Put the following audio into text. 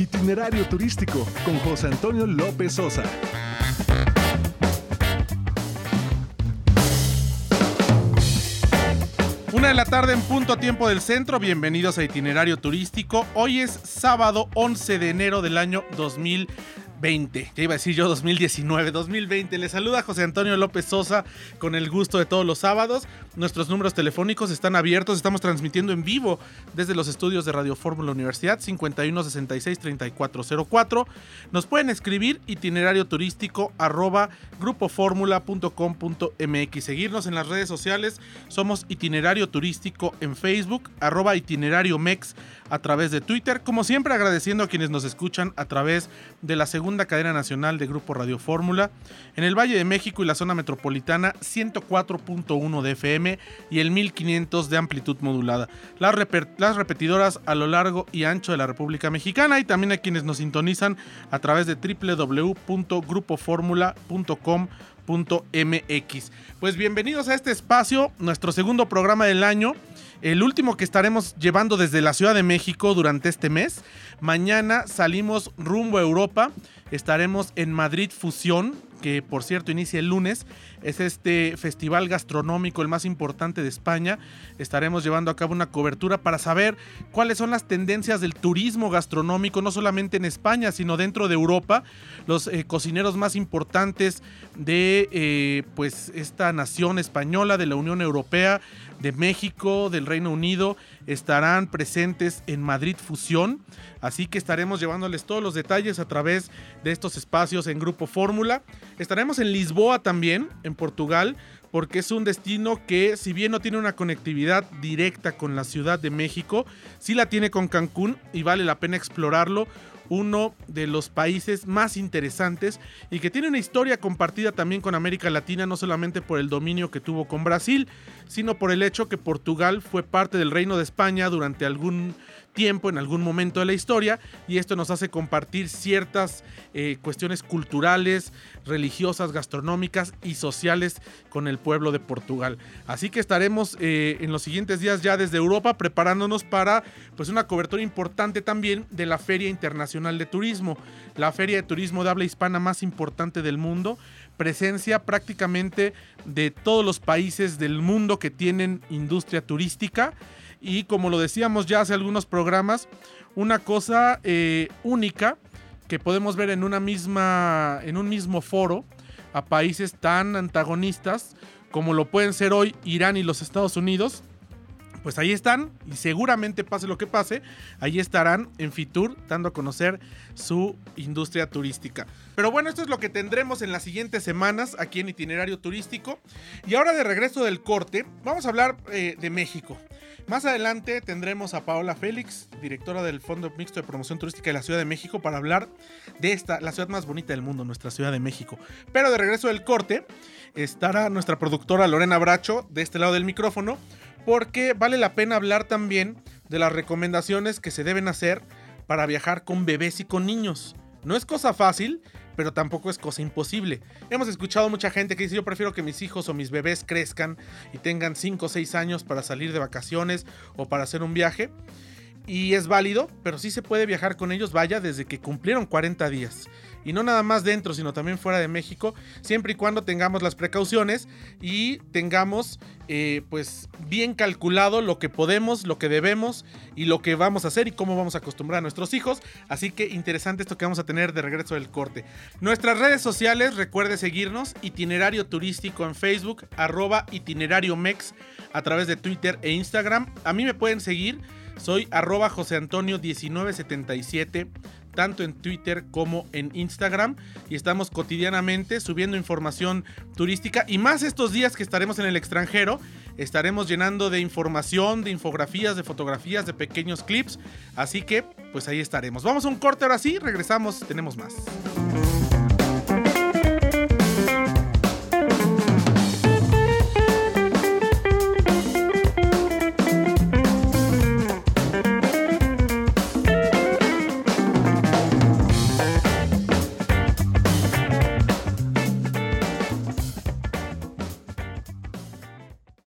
Itinerario turístico con José Antonio López Sosa. Una de la tarde en punto tiempo del centro, bienvenidos a Itinerario Turístico. Hoy es sábado 11 de enero del año 2020. 20. Ya iba a decir yo 2019, 2020. Le saluda José Antonio López Sosa con el gusto de todos los sábados. Nuestros números telefónicos están abiertos. Estamos transmitiendo en vivo desde los estudios de Radio Fórmula Universidad 5166-3404. Nos pueden escribir itinerario turístico arroba grupoformula.com.mx. Seguirnos en las redes sociales. Somos itinerario turístico en Facebook, arroba itinerario mex a través de Twitter. Como siempre agradeciendo a quienes nos escuchan a través de la segunda cadena nacional de Grupo Radio Fórmula. En el Valle de México y la zona metropolitana, 104.1 de FM y el 1500 de amplitud modulada. Las, repetidoras a lo largo y ancho de la República Mexicana y también a quienes nos sintonizan a través de www.grupoformula.com.mx. Pues bienvenidos a este espacio, nuestro segundo programa del año el último que estaremos llevando desde la Ciudad de México durante este mes. Mañana salimos rumbo a Europa Estaremos en Madrid Fusión, que por cierto inicia el lunes. Es este festival gastronómico el más importante de España. Estaremos llevando a cabo una cobertura para saber cuáles son las tendencias del turismo gastronómico, no solamente en España, sino dentro de Europa. Los eh, cocineros más importantes de eh, pues esta nación española, de la Unión Europea, de México, del Reino Unido, estarán presentes en Madrid Fusión. Así que estaremos llevándoles todos los detalles a través de estos espacios en Grupo Fórmula. Estaremos en Lisboa también, en Portugal, porque es un destino que si bien no tiene una conectividad directa con la Ciudad de México, sí la tiene con Cancún y vale la pena explorarlo uno de los países más interesantes y que tiene una historia compartida también con América Latina, no solamente por el dominio que tuvo con Brasil, sino por el hecho que Portugal fue parte del Reino de España durante algún tiempo, en algún momento de la historia, y esto nos hace compartir ciertas eh, cuestiones culturales, religiosas, gastronómicas y sociales con el pueblo de Portugal. Así que estaremos eh, en los siguientes días ya desde Europa preparándonos para pues una cobertura importante también de la Feria Internacional de Turismo, la feria de turismo de habla hispana más importante del mundo, presencia prácticamente de todos los países del mundo que tienen industria turística y como lo decíamos ya hace algunos programas, una cosa eh, única que podemos ver en una misma en un mismo foro a países tan antagonistas como lo pueden ser hoy Irán y los Estados Unidos pues ahí están y seguramente pase lo que pase, ahí estarán en Fitur dando a conocer su industria turística. Pero bueno, esto es lo que tendremos en las siguientes semanas aquí en Itinerario Turístico. Y ahora de regreso del corte, vamos a hablar eh, de México. Más adelante tendremos a Paola Félix, directora del Fondo Mixto de Promoción Turística de la Ciudad de México, para hablar de esta, la ciudad más bonita del mundo, nuestra Ciudad de México. Pero de regreso del corte, estará nuestra productora Lorena Bracho de este lado del micrófono porque vale la pena hablar también de las recomendaciones que se deben hacer para viajar con bebés y con niños. No es cosa fácil, pero tampoco es cosa imposible. Hemos escuchado mucha gente que dice yo prefiero que mis hijos o mis bebés crezcan y tengan 5 o 6 años para salir de vacaciones o para hacer un viaje y es válido, pero sí se puede viajar con ellos, vaya, desde que cumplieron 40 días. Y no nada más dentro, sino también fuera de México, siempre y cuando tengamos las precauciones y tengamos eh, pues bien calculado lo que podemos, lo que debemos y lo que vamos a hacer y cómo vamos a acostumbrar a nuestros hijos. Así que interesante esto que vamos a tener de regreso del corte. Nuestras redes sociales, recuerde seguirnos, itinerario turístico en Facebook, arroba itinerario mex a través de Twitter e Instagram. A mí me pueden seguir soy arroba José Antonio 1977, tanto en Twitter como en Instagram. Y estamos cotidianamente subiendo información turística. Y más estos días que estaremos en el extranjero, estaremos llenando de información, de infografías, de fotografías, de pequeños clips. Así que, pues ahí estaremos. Vamos a un corte ahora sí, regresamos, tenemos más.